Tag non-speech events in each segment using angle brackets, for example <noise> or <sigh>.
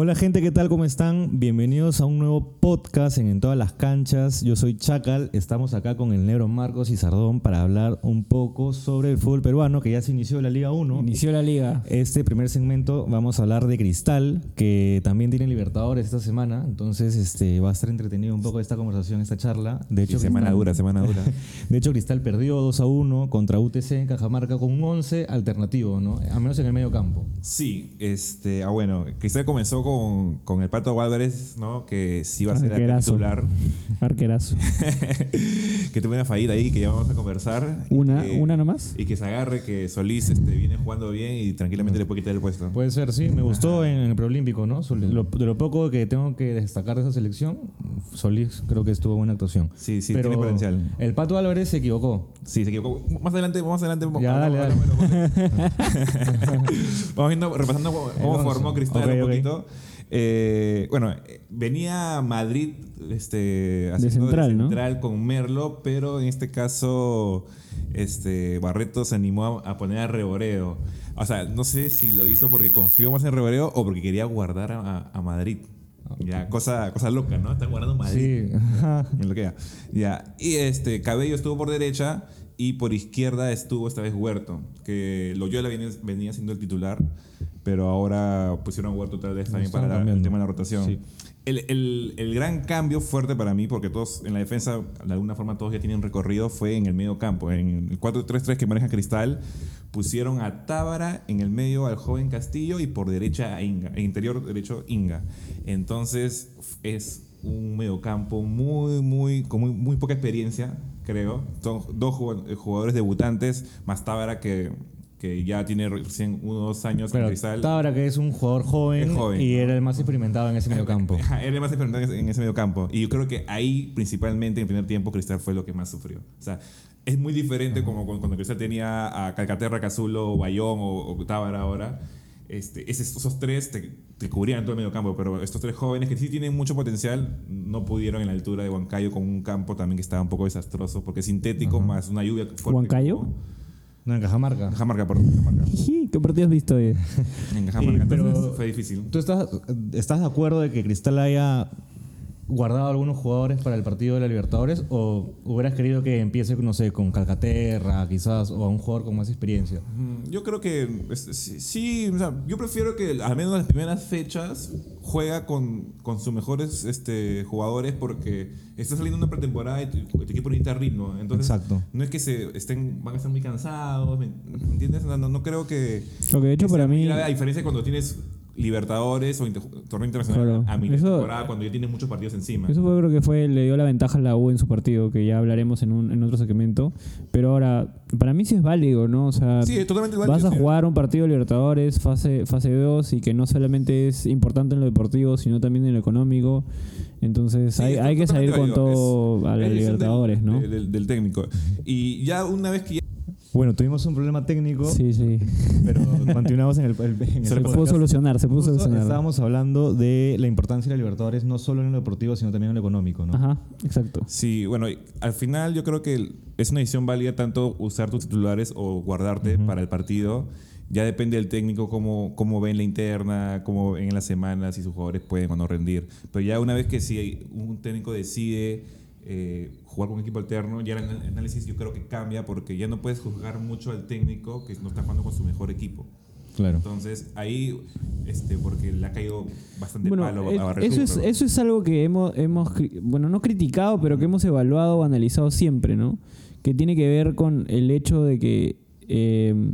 Hola gente, ¿qué tal? ¿Cómo están? Bienvenidos a un nuevo podcast en, En todas las canchas. Yo soy Chacal, estamos acá con el negro Marcos y Sardón para hablar un poco sobre el fútbol peruano que ya se inició la Liga 1. Inició la liga. Este primer segmento vamos a hablar de Cristal, que también tiene Libertadores esta semana, entonces este, va a estar entretenido un poco esta conversación, esta charla. De hecho, Sí, semana Cristal- dura, semana dura. <laughs> De hecho, Cristal perdió 2 a 1 contra UTC en Cajamarca con un 11 alternativo, ¿no? A menos en el medio campo. Sí, este, ah, bueno, Cristal comenzó con, con el Pato Álvarez, ¿no? Que sí va a ser el titular. <laughs> Arquerazo. <laughs> que tuvo una fallita ahí que ya vamos a conversar. Una, que- una nomás. Y que se agarre, que Solís este, viene jugando bien y tranquilamente le puede quitar el puesto. Puede ser, sí. Me gustó en el preolímpico, ¿no? Lo- de lo poco que tengo que destacar de esa selección, Solís creo que estuvo buena actuación. Sí, sí, Pero tiene potencial. El Pato Álvarez se equivocó. Sí, se equivocó. Más adelante, más adelante. Ya, dale, dale. <laughs> Vamos viendo, repasando cómo, formó Cristal un poquito. Eh, bueno, venía Madrid este, haciendo central, ¿no? central con Merlo, pero en este caso este, Barreto se animó a, a poner a Reboreo. O sea, no sé si lo hizo porque confió más en Reboreo o porque quería guardar a, a Madrid. Ya, cosa, cosa loca, ¿no? Están guardando Madrid. Sí. Me lo queda. Ya. Y este, Cabello estuvo por derecha y por izquierda estuvo esta vez Huerto, que Loyola venía, venía siendo el titular, pero ahora pusieron a Huerto otra vez también para la- el tema de la rotación. Sí. El, el- el gran cambio fuerte para mí, porque todos en la defensa, de alguna forma todos ya tienen recorrido, fue en el medio campo. En el 4-3-3 que maneja Cristal, pusieron a Tábara en el medio al joven Castillo y por derecha a Inga, en interior derecho Inga. Entonces es un mediocampo muy, muy, con muy, muy poca experiencia, creo. Son dos jugad- jugadores debutantes, más Tábara que, que ya tiene recién uno o dos años Pero Cristal. Tábara, que es un jugador joven, joven. y era el más experimentado en ese medio campo. Ajá, <laughs> Era el más experimentado en ese medio campo. Y yo creo que ahí, principalmente en el primer tiempo, Cristal fue lo que más sufrió. O sea, es muy diferente como cuando, Cristal tenía a Calcaterra, Cazulo, Bayón o, o Tábara ahora. Este, esos, tres te, te cubrían todo el medio campo, pero estos tres jóvenes que sí tienen mucho potencial no pudieron en la altura de Huancayo con un campo también que estaba un poco desastroso porque es sintético más una lluvia fuerte. ¿Huancayo? No, en Cajamarca. Cajamarca, perdón. Cajamarca. ¿Qué partido has visto hoy? <laughs> En Cajamarca, pero- entonces fue difícil. ¿Tú estás, estás de acuerdo de que Cristal haya guardado algunos jugadores para el partido de la Libertadores? ¿O hubieras querido que empiece, no sé, con Calcaterra, quizás, o a un jugador con más experiencia? Mm, Yo creo que sí, sí, o sea, yo prefiero que al menos en las primeras fechas juega con, con sus mejores este, jugadores porque está saliendo una pretemporada y tu, tu equipo necesita ritmo. Entonces, Exacto. no es que se estén, van a estar muy cansados, ¿me entiendes? No, no, creo que... Lo que de hecho para mí. grave, A diferencia cuando tienes Libertadores o inter- torneo internacional Claro. a mi Eso- temporada cuando ya tienes muchos partidos encima. Eso fue creo que fue, le dio la ventaja a la U en su partido, que ya hablaremos en, un, en otro segmento. Pero ahora, para mí sí es válido, ¿no? O sea, Sí, es totalmente vas válido, a sí. jugar un partido de Libertadores, fase, fase 2, y que no solamente es importante en lo deportivo, sino también en lo económico. Entonces Sí, hay, hay que salir con válido. todo Es- a los del- Libertadores, ¿no? del- del- del técnico. Y ya una vez que ya Bueno, tuvimos un problema técnico, Sí, sí. pero <laughs> continuamos en el, el- en el Se pudo solucionar, se pudo solucionar. Estábamos hablando de la importancia de la Libertadores, no solo en lo deportivo, sino también en lo económico, ¿no? Ajá, exacto. Sí, bueno, al final yo creo que es una decisión válida tanto usar tus titulares o guardarte para el partido. Ya depende del técnico cómo, cómo ven la interna, cómo ven en las semanas, si sus jugadores pueden o no rendir. Pero ya una vez que si un técnico decide eh, jugar con un equipo alterno, ya el análisis yo creo que cambia porque ya no puedes juzgar mucho al técnico que no está jugando con su mejor equipo. Claro. Entonces ahí, este, porque le ha caído bastante Bueno, palo a Barreto, eso, es, pero- eso es algo que hemos, hemos, bueno, no criticado, pero que hemos evaluado o analizado siempre, ¿no? Que tiene que ver con el hecho de que eh,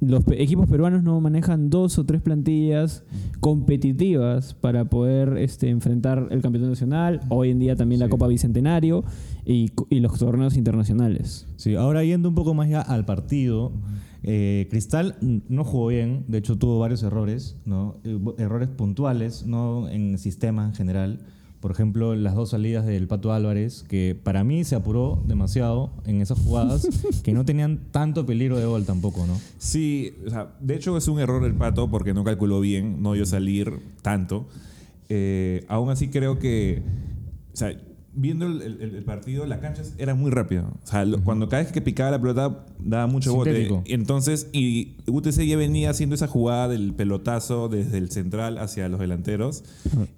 los equipos peruanos no manejan dos o tres plantillas competitivas para poder este, enfrentar el campeonato nacional, hoy en día también la. Copa Bicentenario y, los torneos internacionales. Sí, ahora yendo un poco más ya al partido, eh, Cristal no jugó bien, de hecho tuvo varios errores, ¿no? Eh, errores puntuales, no en sistema en general. Por ejemplo, las dos salidas del Pato Álvarez, que para mí se apuró demasiado en esas jugadas, <laughs> que no tenían tanto peligro de gol tampoco, ¿no? Sí, o sea, de hecho es un error el pato porque no calculó bien, no dio salir tanto. Eh, aún así creo que, o sea, viendo el, el- el partido, la cancha era muy rápida. O sea, lo- cuando cada vez que picaba la pelota, daba mucho Sintético. bote. Entonces, y UTC ya venía haciendo esa jugada del pelotazo desde el central hacia los delanteros.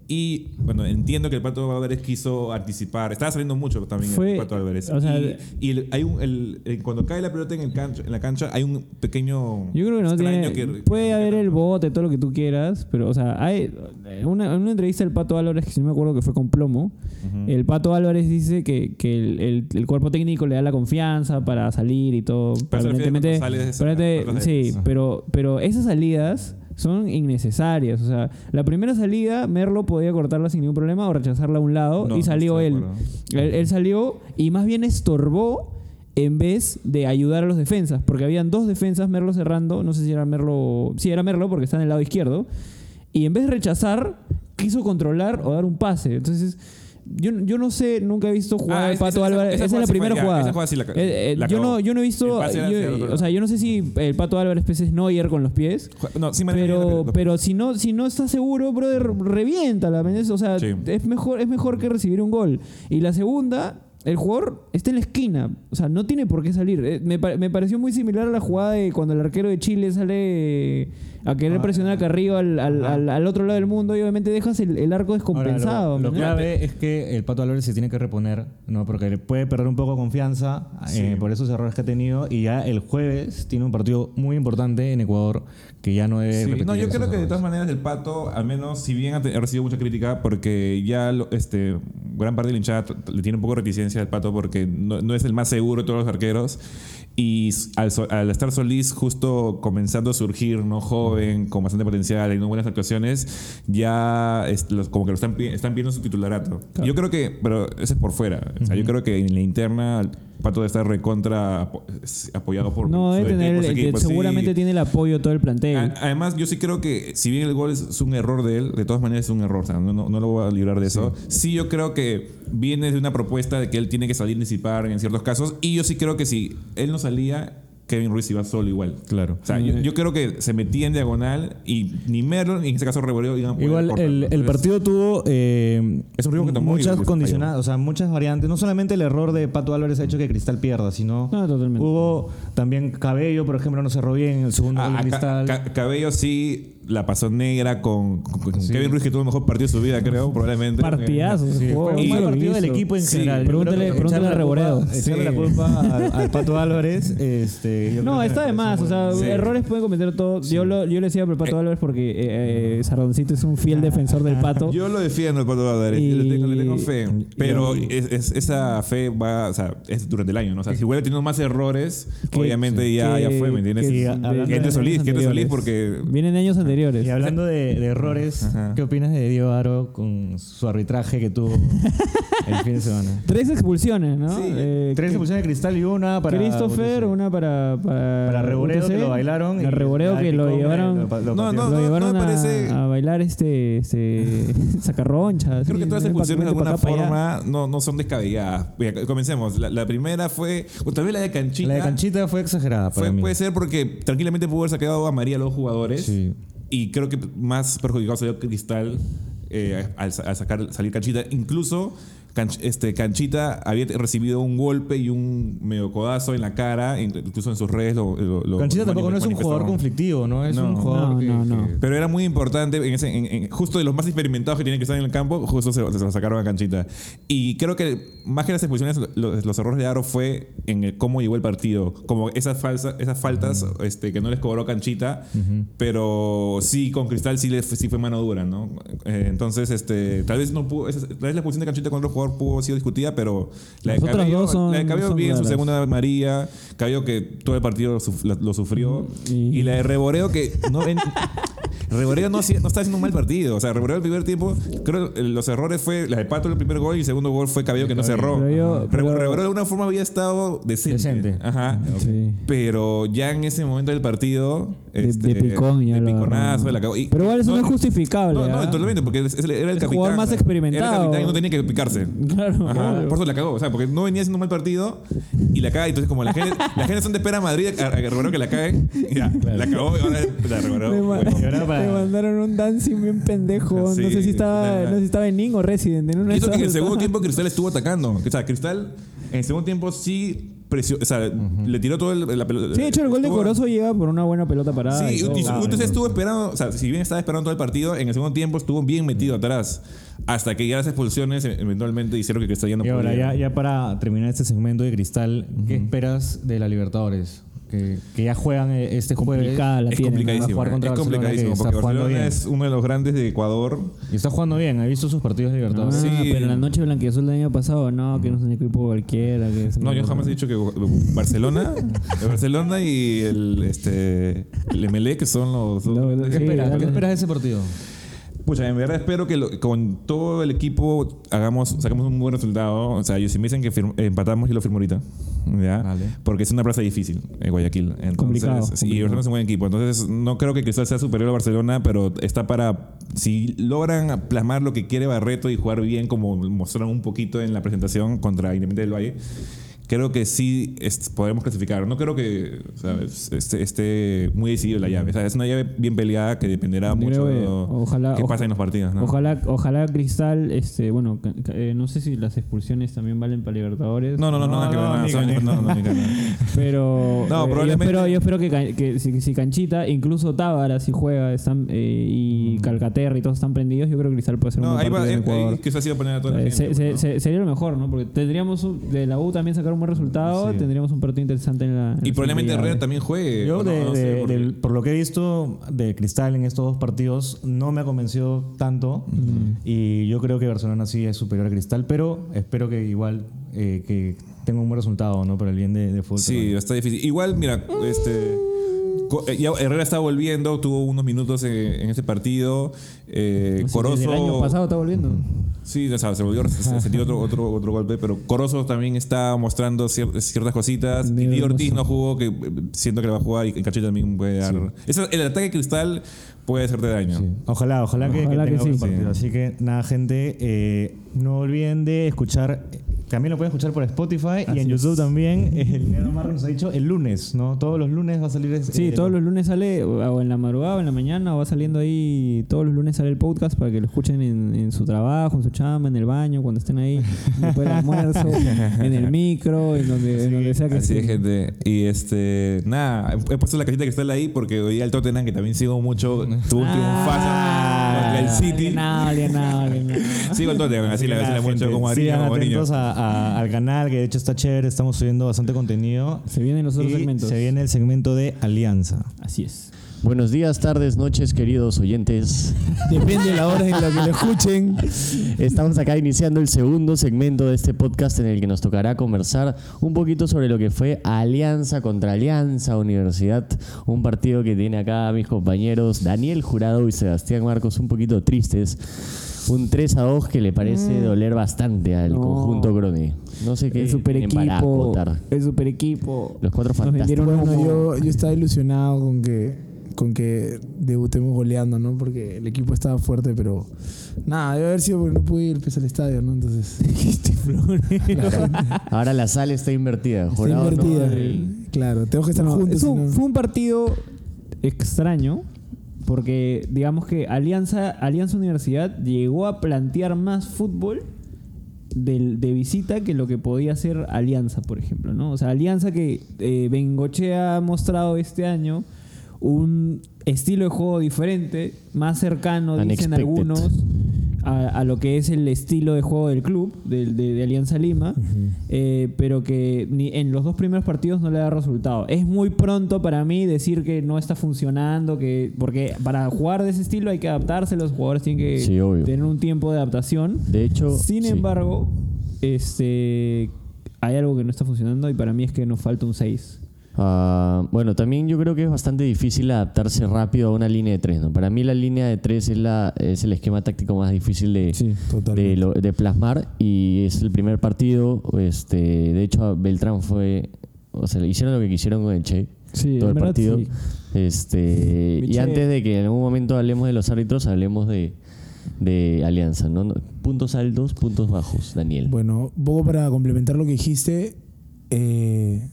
Y bueno, entiendo que el Pato Álvarez quiso anticipar. Estaba saliendo mucho también Fue- el Pato Álvarez. o sea, y y hay un, el- cuando cae la pelota en, el cancha, en la cancha, hay un pequeño. Yo creo que no tiene. que- puede haber el bote, todo lo que tú quieras, pero, o sea, hay. Una, en una entrevista del Pato Álvarez, que si no me acuerdo que fue con plomo, el Pato Álvarez dice que, que el, el- el cuerpo técnico le da la confianza para salir y todo. Pero sí, sale- pero, pero esas salidas son innecesarias. O sea, la primera salida, Merlo podía cortarla sin ningún problema o rechazarla a un lado No, y salió él. Él salió y más bien estorbó en vez de ayudar a los defensas, porque habían dos defensas, Merlo cerrando, no sé si era Merlo, sí era Merlo porque está en el lado izquierdo, y en vez de rechazar, quiso controlar o dar un pase. Entonces, yo, yo no sé, nunca he visto jugar Ah, al Pato esa- Álvarez. esa Esa, es la fue- primera jugada. esa jugada sí la- Eh, eh, la yo, no, yo no he visto. Yo- o sea, yo no sé si el Pato Álvarez pues, es Neuer con los pies. No, sí Pero, pero si no, si no estás seguro, brother, reviéntala, ¿me entiendes? O sea, Sí. es mejor, es mejor que recibir un gol. Y la segunda, el jugador está en la esquina. O sea, no tiene por qué salir. Eh, Me, me pareció muy similar a la jugada de cuando el arquero de Chile sale a querer Ah, presionar acá arriba al, al- al- al otro lado del mundo y obviamente dejas el, el arco Ahora, descompensado. lo, lo ¿me entiendes? clave es que el Pato Álvarez se tiene que reponer, ¿no? Porque le puede perder un poco de confianza eh, por esos errores que ha tenido. Y ya el jueves tiene un partido muy importante en Ecuador que ya no debe Sí, repetir no, yo creo que de todas maneras el Pato, al menos si bien ha, recibido mucha crítica, porque ya lo- este, gran parte de la hinchada le tiene un poco de reticencia al Pato porque no, no es el más seguro de todos los arqueros. Y al, al estar Solís justo comenzando a surgir, ¿no? Joven, con bastante potencial y no buenas actuaciones, ya es- los- como que lo están, están viendo su titularato. Yo creo que, pero eso es por fuera. O sea, yo creo que en la interna Pato debe estar recontra apoyado por No, debe tener, el- sí. seguramente tiene el apoyo todo el plantel. A- Además, yo sí creo que si bien el gol es, un error de él, de todas maneras es un error. O sea, no, no, no lo voy a librar de eso. Sí, yo creo que viene de una propuesta de que él tiene que salir y disipar en ciertos casos. Y yo sí creo que si él no salía, Kevin Ruiz iba solo igual. Claro. O sea, yo, yo creo que se metía en diagonal y ni Merlo, ni en este caso Reboleo, iban Igual el, el partido tuvo eh, Es un riesgo que tomó muchas condicionadas, o sea, muchas variantes. No solamente el error de Pato Álvarez ha hecho que Cristal pierda, sino No, totalmente. hubo también Cabello, por ejemplo, no cerró bien en el segundo Ah, gol de a Ca- Cristal. Ca- Cabello sí la pasó negra con, con- con Sí. Kevin Ruiz, que tuvo el mejor partido de su vida, creo, probablemente. Partidazo. Sí, fue un Y- mal partido del equipo en Sí, general. Pregúntale- pregúntale a Reboredo. Echarle la culpa al, al <laughs> Pato Álvarez. Este, No, está de más. O sea, errores pueden cometer todos. Yo, lo, yo le decía al Pato Álvarez porque eh, eh, Sardoncito es un fiel defensor del Pato. <laughs> Yo lo defiendo el Pato Álvarez, Y- yo le tengo, le tengo fe. Pero y- es- es- esa fe va, o sea, es durante el año, ¿no? O sea, si hubiera tenido más errores, Que- obviamente ya, que- ya fue, ¿me entiendes? que- Sí, Que hablando entre de Solís, entre Solís porque... Vienen años anteriores. Y hablando de, de errores, Ajá. ¿qué opinas de Diego Aro con su arbitraje que tuvo el fin de semana? <laughs> Tres expulsiones, ¿no? Sí, Eh, Tres expulsiones de cristal y una para. Christopher, UTC. una para. Para, Para que lo bailaron. A y Reboredo ya que lo llevaron. lo- lo No, no, lo llevaron me a, parece- a bailar este, este <laughs> sacarronchas. Creo sí, que todas las expulsiones de alguna forma no, no son descabelladas. Mira, comencemos. La, la primera fue, o tal vez la de Canchita. La de Canchita fue exagerada para fue- mí. puede ser porque tranquilamente pudo haber sacado a María a los jugadores. Sí. Y creo que más perjudicado salió Cristal eh, al, al sacar, salir Canchita. Incluso Canch- este, Canchita había recibido un golpe y un medio codazo en la cara. Incluso en sus redes lo, lo- lo Canchita tampoco no es un jugador conflictivo, ¿no? Es No. un jugador No, que, no, no. que- Pero era muy importante, en ese, en- en- justo de los más experimentados que tienen que estar en el campo, justo se, se lo sacaron a Canchita. Y creo que más que las expulsiones, lo- los, errores de Aro fue en el cómo llegó el partido. Como esas, falsas, esas faltas este, que no les cobró Canchita, pero sí, con Cristal sí, le, fue- sí fue mano dura, ¿no? Eh, entonces, este, tal vez no pudo, esa- tal vez la expulsión de Canchita con otro pudo haber sido discutida, pero la de Las Cabello, son- la de Cabello bien, su segunda María, Cabello que todo el partido lo, suf- lo- lo sufrió, Y- y la de Reboreo que no ven. <laughs> Reboreo no, no está haciendo un mal partido. O sea, Reboreo el primer tiempo, creo que los errores fue la de Pato el primer gol y el segundo gol fue Cabello que no cerró. Reboreo de alguna forma había estado decente. Decente. Ajá. Sí. Pero ya en ese momento del partido. De, este, de picón ya de lo piconazo, agarró. la cagó. Y- Pero igual eso no, es justificable. No, no, ¿ah? totalmente, porque era el El capitán. jugador más experimentado. Era el capitán y no tenía que picarse. <laughs> Claro, Ajá, obvio. por eso la cagó, o sea, porque no venía haciendo un mal partido y la caga. Entonces, como la gente, la gente son de espera a Madrid, a, que la caguen, ya, la cagó y ahora la reboró. Me bueno. <laughs> Para Le mandaron un dancing bien pendejo. Sí, no sé si estaba, no sé si estaba en Ning o Resident. En una Y eso que en el segundo <laughs> tiempo Cristal estuvo atacando. O sea, Cristal en el segundo tiempo sí presionó, o sea, le tiró todo el, la pelota. Sí, de hecho, el gol de Corozo llega por una buena pelota parada. Sí, y todo. y, y claro, entonces estuvo esperando, o sea, si bien estaba esperando todo el partido, en el segundo tiempo estuvo bien metido atrás. Hasta que ya las expulsiones eh, eventualmente hicieron que Cristal ya no Y ahora, podía. ya, ya para terminar este segmento de Cristal, ¿qué esperas de la Libertadores? Que, que ya juegan eh, este jueves. La es tienen, ¿no? complicadísimo. jugar contra es Barcelona, complicadísimo que porque Barcelona bien. es uno de los grandes de Ecuador. Y está jugando bien, he visto sus partidos de Ah, Libertadores. Sí. pero en la noche blanquiazul del año pasado, no, que no es un equipo cualquiera. Que No, yo jamás he dicho que Barcelona, el <laughs> Barcelona y el este el Emelec que son los dos No, grandes. ¿Qué Sí, esperas? ¿Qué esperas de ese partido? Pucha, en verdad espero que lo- con todo el equipo hagamos, sacamos un buen resultado. O sea, yo si me dicen que firm- empatamos, yo lo firmo ahorita. ¿ya? Vale. Porque es una plaza difícil en Guayaquil. Entonces, Complicado, sí, complicado. y Barcelona es un buen equipo. Entonces, no creo que Cristal sea superior a Barcelona, pero está para. Si logran plasmar lo que quiere Barreto y jugar bien, como mostraron un poquito en la presentación contra Independiente del Valle. Creo que sí es- podremos clasificar. No creo que ¿sabes? Esté, esté muy decidido la llave. O sea, es una llave bien peleada que dependerá mucho de ojalá- qué pasa en los partidos. ¿no? Ojalá, ojalá Cristal, este, bueno, eh, no sé si las expulsiones también valen para Libertadores. No, no, no, no, no. Pero eh, yo espero, que, que si, si Canchita, incluso Tábara si juega, están, eh, y Calcaterra y todos están prendidos, yo creo que Cristal puede ser un No, buen ahí en ahí- Ecuador. ahí quizás iba a poner a toda la Eh, gente. se- se- sería lo mejor, ¿no? Porque tendríamos un- de la U también sacar un buen resultado, Sí. tendríamos un partido interesante en la. en Y la probablemente Herrera también juegue. Yo, no, de- no sé, de- porque- del- por lo que he visto de Cristal en estos dos partidos, no me ha convencido tanto. Y yo creo que Barcelona sí es superior a Cristal, pero espero que igual eh, que tenga un buen resultado ¿no? por el bien de, de fútbol. Sí, está difícil. Igual, mira, este. Eh, ya Herrera está volviendo, tuvo unos minutos en, en ese partido. Eh, Sí, Corozo. el año pasado está volviendo. Sí, o sea, se volvió, se sentió otro, otro, otro golpe, pero Corozo también está mostrando cier- ciertas cositas. Y hermoso. Ortiz no jugó, que eh, siento que le va a jugar y Cachete también puede dar. El ataque cristal puede hacerte daño. Sí. Ojalá, ojalá, que- Ojalá que, que tenga sí. partido. Así que nada, gente, eh, no olviden de escuchar. También lo pueden escuchar por Spotify y en YouTube es. también. <laughs> El negro Marro nos ha dicho el lunes, ¿no? Todos los lunes va a salir. ese- Sí, eh, todos los lunes sale, o en la madrugada o en la mañana, o va saliendo ahí, todos los lunes sale el podcast para que lo escuchen en, en su trabajo, en su chamba, en el baño, cuando estén ahí, después del almuerzo, <laughs> en el micro, en donde, en donde sea que Así es, gente. Y este, nada, he puesto la cajita cristal ahí porque hoy el Tottenham, que también sigo mucho, tuvo un triunfazo contra el City. No, no, no. Sigo el Tottenham, así gente, como atentos a- a- al canal, que de hecho está chévere. Estamos subiendo bastante contenido. Se vienen los otros Y segmentos. Se viene el segmento de Alianza. Así es. Buenos días, tardes, noches, queridos oyentes. Depende de la hora en la que lo escuchen. Estamos acá iniciando el segundo segmento de este podcast en el que nos tocará conversar un poquito sobre lo que fue Alianza contra Alianza Universidad, un partido que tiene acá a mis compañeros Daniel Jurado y Sebastián Marcos un poquito tristes. Un 3 a 2 que le parece doler bastante al No. conjunto Crone. No sé qué El super equipo. El super equipo. Los cuatro fantásticos. Bueno, como- yo, yo estaba ilusionado con que, con que debutemos goleando, ¿no? Porque el equipo estaba fuerte, pero nada, debe haber sido porque no pude ir pues, al estadio, ¿no? Entonces, <laughs> Ahora la sala está invertida. está Jurado no- invertida. Claro, tengo que estar No, juntos. fue un partido extraño porque digamos que Alianza, Alianza Universidad llegó a plantear más fútbol de visita que lo que podía hacer Alianza, por ejemplo. ¿no? O sea, Alianza que eh, Bengochea ha mostrado este año un estilo de juego diferente, más cercano, dicen Unexpected. algunos, a, a lo que es el estilo de juego del club, de, de Alianza Lima, eh, pero que ni en los dos primeros partidos no le da resultado. Es muy pronto para mí decir que no está funcionando, que porque para jugar de ese estilo hay que adaptarse, los jugadores tienen que Sí, tener un tiempo de adaptación. De hecho, Sin sí. embargo, este hay algo que no está funcionando y para mí es que nos falta un 6. Ah, bueno, también yo creo que es bastante difícil adaptarse rápido a una línea de tres. ¿no? Para mí la línea de tres es, la, es el esquema táctico más difícil de, Sí, de, lo- de plasmar y es el primer partido. Este, de hecho, Beltrán fue... O sea, hicieron lo que quisieron con el Che. Sí, todo el verdad, partido. sí. Este, y antes de que en algún momento hablemos de los árbitros, hablemos de, de Alianza. ¿no? Puntos altos, puntos bajos, Daniel. Bueno, poco para complementar lo que dijiste, eh,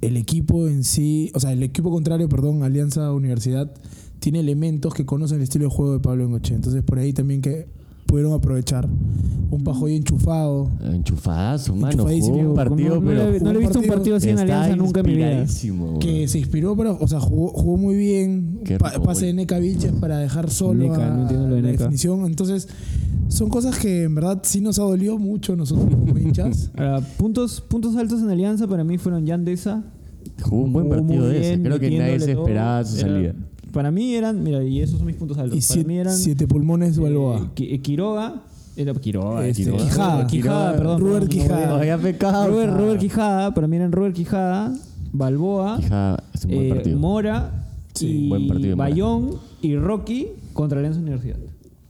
el equipo en sí, o sea, el equipo contrario, perdón, Alianza Universidad, tiene elementos que conocen el estilo de juego de Pablo Bengoche. Entonces por ahí también que pudieron aprovechar. Un Pajoy enchufado. Enchufadazo, mano. Enchufadísimo. Jugó un partido, no, no pero le, no le he visto un partido así en Alianza nunca en mi vida. Que se inspiró para, o sea, jugó, jugó muy bien. Pa- pase de. Neca Vilches para dejar solo Neca, a no entiendo lo de la Neca. definición. Entonces, son cosas que en verdad sí nos ha dolido mucho nosotros como <laughs> hinchas. Ahora, puntos, puntos altos en Alianza para mí fueron Yandesa. Jugó un buen partido de ese. Creo que nadie se esperaba su Era- salida. Para mí eran, mira, y esos son mis puntos altos. y para siete, mí eran siete pulmones eh, Balboa. Qui- eh, Quiroga, era Quiroga, Este, Quiroga. Quijada. Quijada, perdón. Robert Quijada. no, Había pecado. Robert, Robert Quijada, para mí eran Robert Quijada, Balboa, Quijada, es un buen eh, partido. Mora Sí, y buen partido. Bayón y Rocky contra Alianza Universidad.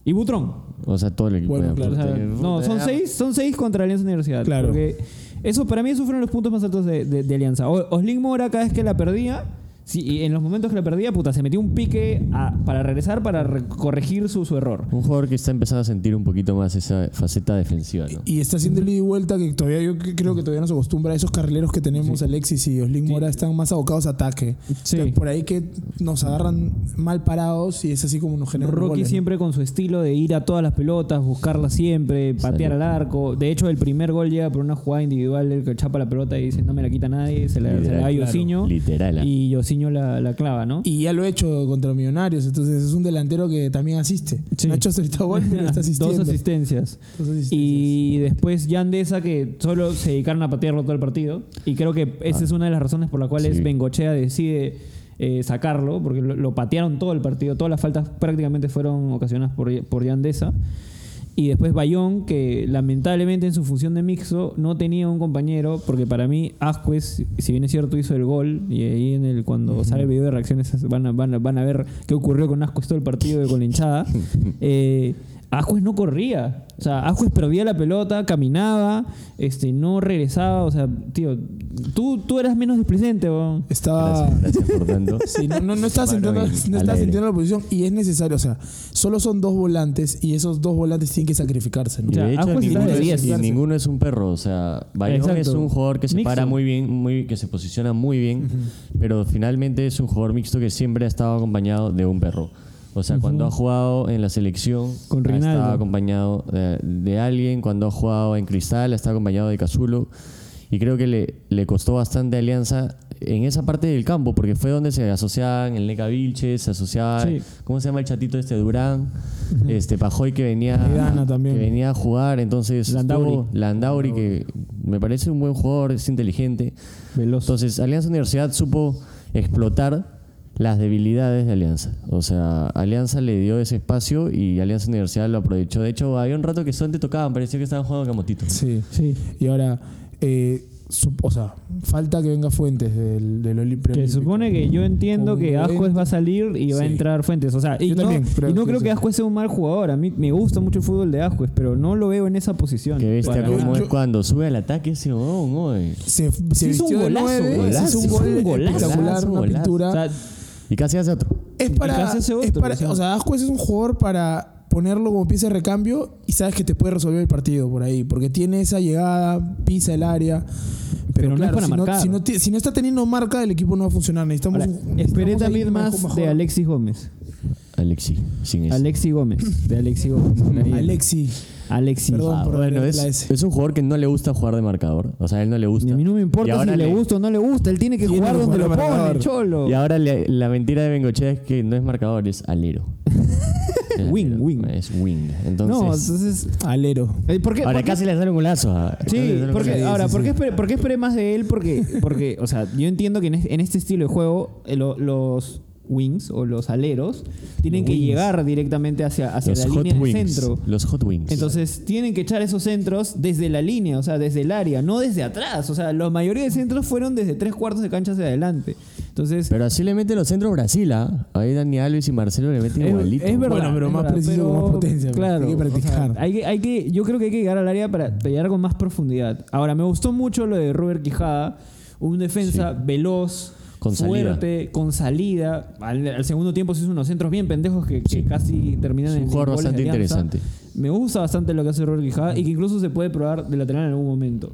Y Butrón. O sea, todo el equipo. Bueno, de claro, O sea, no, son seis, son seis contra Alianza Universidad. Claro. Porque eso, para mí, esos fueron los puntos más altos de, de- de Alianza. O- Oslin Mora, cada vez que la perdía, sí, y en los momentos que la perdía, puta, se metía un pique a- para regresar, para re- corregir su, su error. Un jugador que está empezando a sentir un poquito más esa faceta defensiva, ¿no? Y está haciendo el ida y vuelta que todavía yo creo que todavía no se acostumbra. Esos carrileros que tenemos, Alexis y Oslin Mora, están más abocados a ataque. Sí. Entonces, por ahí que nos agarran mal parados y es así como nos generan Rocky goles, ¿no? siempre con su estilo de ir a todas las pelotas, buscarlas siempre, patear al arco. De hecho, el primer gol llega por una jugada individual, el que chapa la pelota y dice no me la quita nadie, se la, se la Literal, da claro. Yosiño. Literal, ah. Y La, la clava, ¿no? Y ya lo he hecho contra Millonarios, entonces es un delantero que también asiste. Sí. No ha hecho ahorita gol, pero está <laughs> asistiendo. Dos asistencias. Dos asistencias. Y después Yandesa, que solo se dedicaron a patearlo todo el partido. Y creo que esa es una de las razones por las cuales Sí. Bengochea decide eh, sacarlo, porque lo, lo patearon todo el partido. Todas las faltas prácticamente fueron ocasionadas por, por Yandesa. Y después Bayón, que lamentablemente en su función de mixo no tenía un compañero, porque para mí Ascuez, si bien es cierto, hizo el gol, y ahí en el cuando sale el video de reacciones van a, van a- van a ver qué ocurrió con Ascuez todo el partido y con la hinchada. <laughs> Eh, Ascuez no corría. O sea, Ascuez perdía la pelota, caminaba, este, no regresaba. O sea, tío, tú, tú eras menos displicente, weón. Estaba. Gracias, gracias por tanto. <laughs> Sí, no, no, no entrando, en- no al estás aire. entrando a la posición y es necesario. O sea, solo son dos volantes y esos dos volantes tienen que sacrificarse. ¿no? Y O sea, de hecho, ninguno, de es, 10. y ninguno es un perro. O sea, Bayón Exacto. es un jugador que se Mixto. para muy bien, muy, que se posiciona muy bien, pero finalmente es un jugador mixto que siempre ha estado acompañado de un perro. O sea, cuando ha jugado en la selección, Con ha estado acompañado de, de alguien. Cuando ha jugado en Cristal, ha estado acompañado de Cazulo. Y creo que le, le costó bastante alianza en esa parte del campo, porque fue donde se asociaban el Neca Vilches, se asociaba, Sí. ¿cómo se llama el chatito este? Durán, este Pajoy que venía, que venía a jugar, entonces Landauri. estuvo Landauri, que me parece un buen jugador, es inteligente. Veloz. Entonces, Alianza Universidad supo explotar las debilidades de Alianza. O sea, Alianza le dio ese espacio y Alianza Universidad lo aprovechó. De hecho, había un rato que solamente tocaban, parecía que estaban jugando camotito. Sí. Sí. Y ahora, eh, su- o sea, falta que venga Fuentes del, del Oli- Que supone que yo entiendo que Ascuez va a salir y va a entrar Fuentes. O sea, y Yo no, también creo y no que creo que Ascuez sea un mal jugador. A mí me gusta mucho el fútbol de Ascuez, pero no lo veo en esa posición. Que bestia como es cuando sube al ataque ese huevón. Se, se Sí, hizo un golazo, nueve, golazo, hizo un hizo gol un golazo, espectacular, una golazo. pintura. O sea, Y casi hace otro. es y para, casi hace es para- o sea. o sea, Ascuez es un jugador para ponerlo como pieza de recambio y sabes que te puede resolver el partido por ahí, porque tiene esa llegada, pisa el área. Pero, Pero no es claro, para si, no, marcar. si, no, si no está teniendo marca, el equipo no va a funcionar. Necesitamos ahora, un- esperé necesitamos también más mejor- de. Alexis Gómez. Alexi, sin eso. Alexi Gómez. De Alexi Gómez. <laughs> Alexi. Alexi. Perdón Ah, por bueno, es, es un jugador que no le gusta jugar de marcador. O sea, a él no le gusta. Y a mí no me importa si le, gusta o no le gusta. Él tiene que jugar que donde lo pone, marcador. cholo. Y ahora le- la mentira de Bengochea es que no es marcador, es alero. <laughs> Es Wing, alero, wing. Es wing. Entonces, no, entonces. Alero. eh, ¿Por qué? ahora por qué- casi le sale un golazo. a- Sí, un golazo. ahora, ¿por, qué esperé, por qué esperé más de él? Porque, porque, o sea, yo entiendo que en, es- en este estilo de juego eh, lo- los wings o los aleros tienen Los que wings. llegar directamente hacia, hacia Los la línea del wings. centro. Los hot wings. Entonces tienen que echar esos centros desde la línea, o sea, desde el área, no desde atrás. O sea, la mayoría de centros fueron desde tres cuartos de cancha hacia adelante. Entonces, pero así le mete los centros Brasil, ¿ah? Ahí Dani Alves y Marcelo le meten es, igualito. es verdad. Bueno, pero es más verdad, preciso, pero, con más potencia, Claro, hay que practicar. o sea, hay que, hay que, yo creo que hay que llegar al área para, llegar con más profundidad. Ahora, me gustó mucho lo de Robert Quijada, un defensa veloz, Con fuerte, con salida. Al, al segundo tiempo se hizo unos centros bien pendejos que, que Sí. casi terminan Es un en jugador bastante interesante. Me gusta bastante lo que hace Robert Quijada y que incluso se puede probar de lateral en algún momento.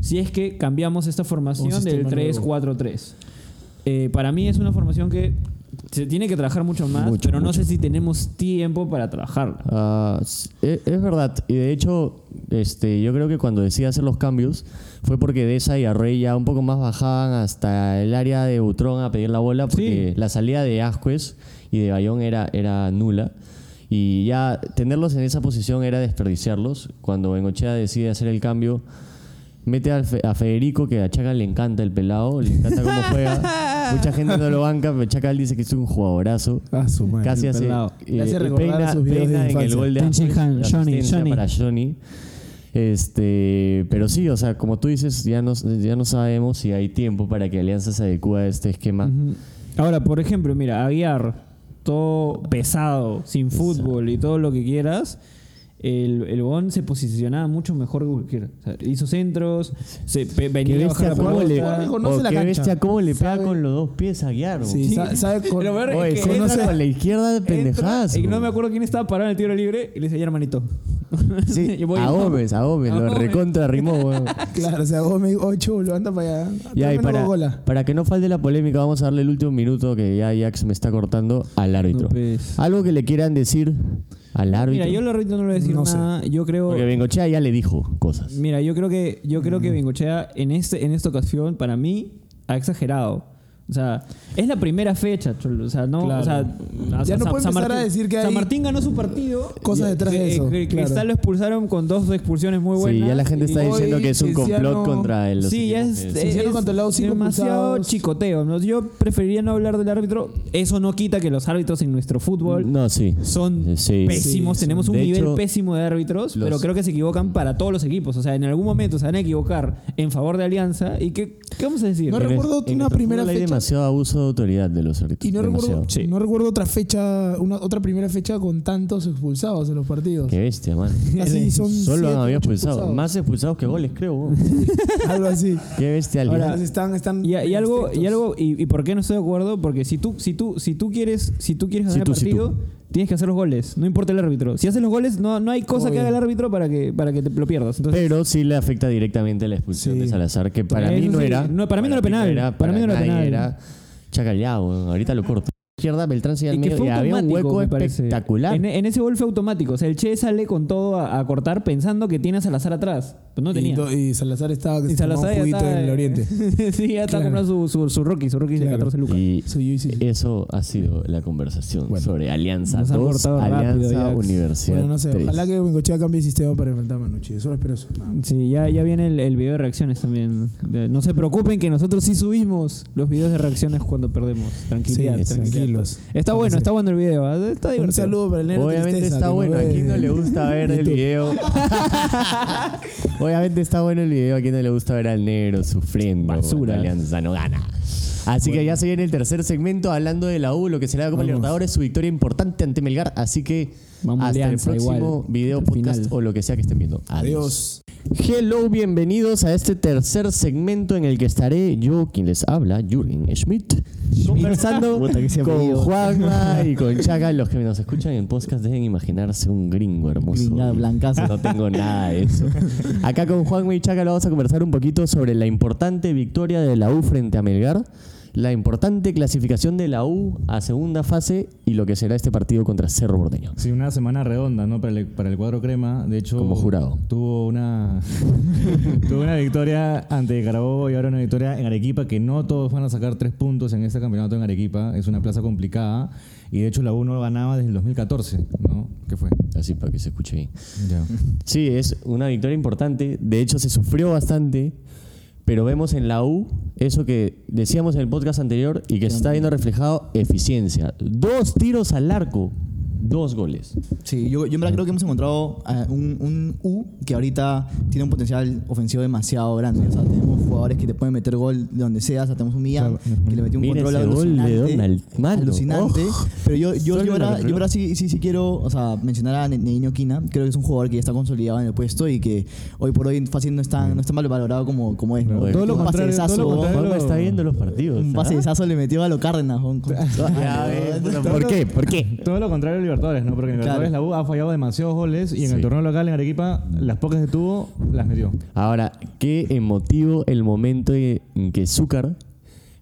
Si es que cambiamos esta formación del sistema nuevo. 3-4-3. Eh, para mí es una formación que se tiene que trabajar mucho más, Mucho, pero no sé si tenemos tiempo para trabajarlo. Ah, e- es, verdad. Y de hecho, este, yo creo que cuando decía hacer los cambios fue porque Deza y Arrey ya un poco más bajaban hasta el área de Butrón a pedir la bola porque la salida de Ascuez y de Bayón era, era nula. Y ya tenerlos en esa posición era desperdiciarlos. Cuando Bengochea decide hacer el cambio, mete al Fe- a Federico, que a Chacal le encanta el pelado, le encanta cómo juega. <laughs> Mucha gente no lo banca, pero Chacal dice que es un jugadorazo. Ah, su madre. Casi el hace, pelado. eh, Le hace recordar peina, sus videos de peina en el infancia. gol de Tenchi Ascuez, Han, la Johnny, asistencia Johnny. para Johnny. Este, pero sí, o sea, como tú dices, ya no, ya no sabemos si hay tiempo para que Alianza se adecue a este esquema. Ujú. Ahora, por ejemplo, mira, Aguiar, todo pesado, sin fútbol y todo lo que quieras. El, el Bon se posicionaba mucho mejor que cualquiera. O sea, hizo centros, se pe- venía Qué a bajar bestia, la cómo le, pelota. Conoce oh, la qué cancha. bestia, cómo le pega Sabe- con los dos pies a Guiar. Sí, Sí. sa- sabe con- peor es Oye, que se entra- con la izquierda de pendejadas. entra y no me acuerdo quién estaba parado en el tiro libre y le decía, "Ya, hermanito. <laughs> Sí, <laughs> Y voy, a. Gómez, a Gómez, lo recontra rimó, <laughs> weón. Claro, o sea, Gómez 8 lo anda para allá. Ya, y para, para que no falte la polémica, vamos a darle el último minuto que ya Jax me está cortando al árbitro. No, pues. Algo que le quieran decir al árbitro. Mira, yo al árbitro no le voy a decir No sé. nada. Yo creo. Porque Bengochea ya le dijo cosas. Mira, yo creo que yo creo que Bengochea en este en esta ocasión para mí ha exagerado. O sea, es la primera fecha, cholo. O sea, no, Claro. o sea, Ya no San- puede San empezar a Martín- decir que San hay Martín ganó su partido. cosas detrás de eso, que claro. Cristal lo expulsaron con dos expulsiones muy buenas. Sí, ya la gente está diciendo que es un complot contra el. los Sí, ya es, hicieron es contra el lado cinco demasiado chicoteo. ¿no? Yo preferiría no hablar del árbitro. Eso no quita que los árbitros en nuestro fútbol No, sí. son Sí. pésimos. Sí, Tenemos un de nivel hecho, pésimo de árbitros, los- pero creo que se equivocan para todos los equipos. O sea, en algún momento se van a equivocar en favor de Alianza. ¿Y qué, qué vamos a decir? No recuerdo una primera fecha. Demasiado abuso de autoridad de los árbitros. Y no recuerdo, demasiado. no recuerdo otra fecha, una, otra primera fecha con tantos expulsados en los partidos. Qué bestia, man. <laughs> Así son Solo siete, han habido ocho expulsados. Más expulsados que goles, creo. <laughs> Algo así. Qué bestia. Ahora, están, están Y, y algo, y algo, y, y por qué no estoy de acuerdo, porque si tú, si tú, si tú quieres, si tú quieres Si ganar tú, el si partido, tienes que hacer los goles, no importa el árbitro. Si haces los goles, no, no hay cosa que haga el árbitro para que, para que te lo pierdas. Entonces, Pero sí le afecta directamente la expulsión Sí. de Salazar, que para Eso mí no sí. era. No, para mí no era penal. Para mí no era nadie, penal. Era chacaleado, ahorita lo corto. Izquierda, Beltrán sigue al y medio había un hueco espectacular. En, en ese gol fue automático. O sea, el Che sale con todo a, a cortar pensando que tiene a Salazar atrás. Pues no Y tenía. Y, Salazar estaba que Y se Salazar un juguito en el oriente. <laughs> sí, ya está Claro. comprando su, su, su Rocky, su Rocky de Claro. 14 lucas. Y Soy yo y sí. eso ha sido la conversación Bueno. sobre Alianza Nos ha 2, cortado rápido, Alianza. Universidad Bueno, no sé. 3. Ojalá que Bengochea cambie el sistema para enfrentar a Manucci. Solo espero eso. Sí, ya, ya viene el, el video de reacciones también. No se preocupen que nosotros sí subimos los videos de reacciones cuando perdemos. Tranquilidad, Sí, tranquilidad. Está bueno, está bueno el video. ¿ah? Está Un saludo para el negro Obviamente Tristeza, está bueno, a ve quien no le gusta ver el video. <laughs> Obviamente está bueno el video, a quien no le gusta ver al negro sufriendo. Basura. cuando Alianza no gana. Así que ya se viene el tercer segmento hablando de la U, lo que será la Copa. Libertadores, su victoria importante ante Melgar. Así que Vamos, hasta Alianza, el próximo igual, video, podcast final. o lo que sea que estén viendo. Adiós. Hello, bienvenidos a este tercer segmento en el que estaré yo, quien les habla, Jürgen Schmidt, conversando <laughs> con. Juanma <laughs> y con Chaga. Los que nos escuchan en podcast deben imaginarse un gringo hermoso. Blancazo. No tengo nada de eso. <laughs> Acá con Juanma y Chaga lo vamos a conversar un poquito sobre la importante victoria de la U frente a Melgar, la importante clasificación de la U a segunda fase y lo que será este partido contra Cerro Porteño. Sí, una semana redonda, ¿no? Para el, para el cuadro crema. De hecho, Como jurado. Tuvo una, <laughs> tuvo una victoria ante Carabobo y ahora una victoria en Arequipa, que no todos van a sacar tres puntos en este campeonato en Arequipa. Es una plaza complicada. Y de hecho, la U no ganaba desde el 2014, ¿no? ¿Qué fue? Así para que se escuche bien. Sí, es una victoria importante. De hecho, se sufrió bastante. Pero vemos en la U eso que decíamos en el podcast anterior y que se está viendo reflejado: eficiencia. Dos tiros al arco, dos goles. Sí, yo, yo en verdad creo que hemos encontrado ah, un, un U que ahorita tiene un potencial ofensivo demasiado grande. O sea, tenemos jugadores que te pueden meter gol de donde sea. O sea, tenemos un Millán que le metió un Mira control ese gol de alucinante. Donald, mano. alucinante. Oh. Pero yo, yo, yo, controló. yo ahora sí, sí, sí quiero o sea, mencionar a Neguinho Quina. Creo que es un jugador que ya está consolidado en el puesto y que hoy por hoy fácil no está, no está mal valorado como, como es. ¿no? Todo lo un contrario, pasesazo, todo lo contrario. Está viendo los partidos. un ¿ah? pasesazo le metió a lo Cárdenas. con- <laughs> con- Ya ves, <laughs> puta, ¿Por qué? ¿Por qué? Todo lo contrario de Libertadores, ¿no? Porque en Claro. Libertadores la U ha fallado demasiados goles y en Sí. el torneo local en Arequipa, las pocas que tuvo, las metió. Ahora, qué emotivo el momento en que Zúcar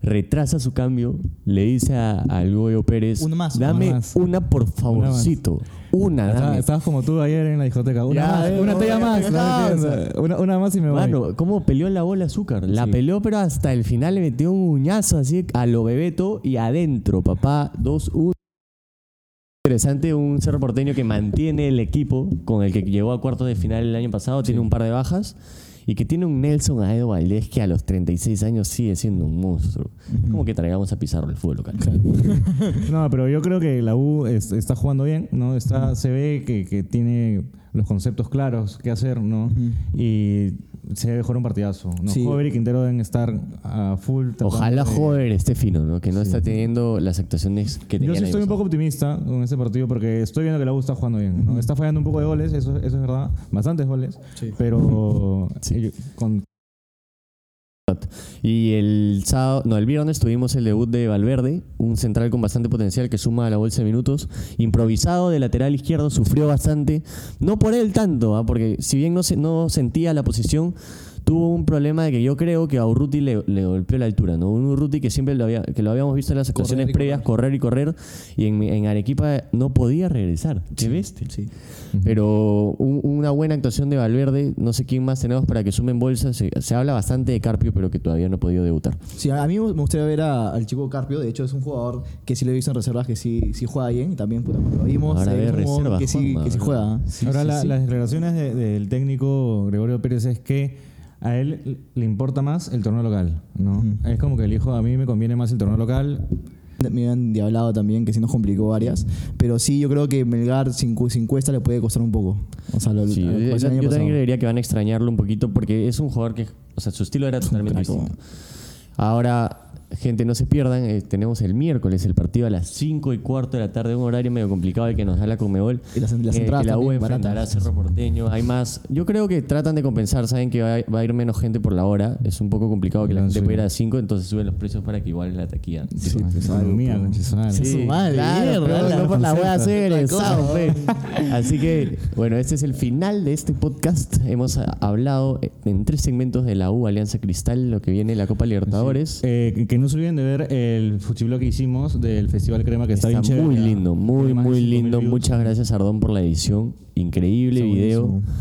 retrasa su cambio, le dice a- al Goyo Pérez, Uno más, dame uno más. una por favorcito, una, Estaba- dame. Estabas como tú ayer en la discoteca. Una Ya, más, eh, una no, talla ya, más. ya, la ya, entiendo. Una, una más y me voy. Mano, ¿cómo peleó la bola azúcar? La peleó, pero hasta el final le metió un uñazo así a lo bebeto y adentro, papá, 2-1. Interesante, un cerro porteño que mantiene el equipo con el que llegó a cuartos de final el año pasado, tiene un par de bajas y que tiene un Nelson Aedo Valdés que a los 36 años sigue siendo un monstruo. Es como que traigamos a Pizarro el fútbol local. <laughs> No, pero yo creo que la U es- está jugando bien, ¿no? Está, se ve que, que tiene los conceptos claros qué hacer, ¿no? Y se debe jugar un partidazo. ¿no? Sí. Jover y Quintero deben estar a full. tratando Ojalá de- Jover esté fino, ¿no? que no está teniendo las actuaciones que tenía Yo sí estoy un poco optimista con este partido porque estoy viendo que la U está jugando bien. ¿no? Está fallando un poco de goles, eso, eso es verdad. Bastantes goles. Pero con, Y el sábado, no, el viernes tuvimos el debut de Valverde, un central con bastante potencial que suma a la bolsa de minutos. Improvisado de lateral izquierdo, sufrió bastante. No por él tanto, ¿ah? porque si bien no, se, no sentía la posición, tuvo un problema de que yo creo que a Urruti le, le golpeó la altura, ¿no? Un Urruti que siempre lo, había, que lo habíamos visto en las actuaciones previas, correr y correr, y en, en Arequipa no podía regresar. ¿Qué bestia? Sí. Pero un- una buena actuación de Valverde, no sé quién más tenemos para que sumen bolsas. Se, se habla bastante de Carpio, pero que todavía no ha podido debutar. Sí, a mí me gustaría ver a- al chico Carpio. De hecho, es un jugador que sí lo he visto en reservas que sí, sí juega bien. Y también, puta, lo vimos, Ahora eh, reservas, que sí, Juanma, que sí ¿no? juega. Ahora, la- las declaraciones de- del técnico Gregorio Pérez es que a él le importa más el torneo local, ¿no? Es como que el hijo, a mí me conviene más el torneo local. Me habían diablado también, que sí nos complicó varias. Pero sí, yo creo que Melgar sin, cu- sin cuesta le puede costar un poco. O sea, lo, Sí, lo- yo, como yo- año yo también creería que van a extrañarlo un poquito porque es un jugador que, o sea, su estilo era totalmente distinto. Ahora, gente, no se pierdan, eh, tenemos el miércoles el partido a las 5 y cuarto de la tarde, un horario medio complicado el que nos da la Comebol. Y las- las eh, entradas que la U enfrentará a. Cerro Porteño. Hay más. Yo creo que tratan de compensar, saben que va, a- va a ir menos gente por la hora. Es un poco complicado que la gente sí. pueda ir a 5, entonces suben los precios para que igual la taquilla. Sí. Sí. claro, mierda, no por la cosa. fe. Así que, bueno, este es el final de este podcast. Hemos ah, hablado en tres segmentos de la U Alianza Cristal, lo que viene la Copa Libertadores. Eh, que- que no se olviden de ver el fuchiblock que hicimos del Festival Crema, que está, Está bien muy lindo, muy, muy 5.000 lindo. Muchas gracias, Ardón, por la edición. Increíble Está video. buenísimo.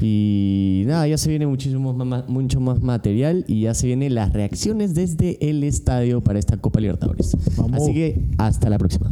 Y nada, ya se viene muchísimo más, mucho más material y ya se vienen las reacciones desde el estadio para esta Copa Libertadores. Vamos. Así que hasta la próxima.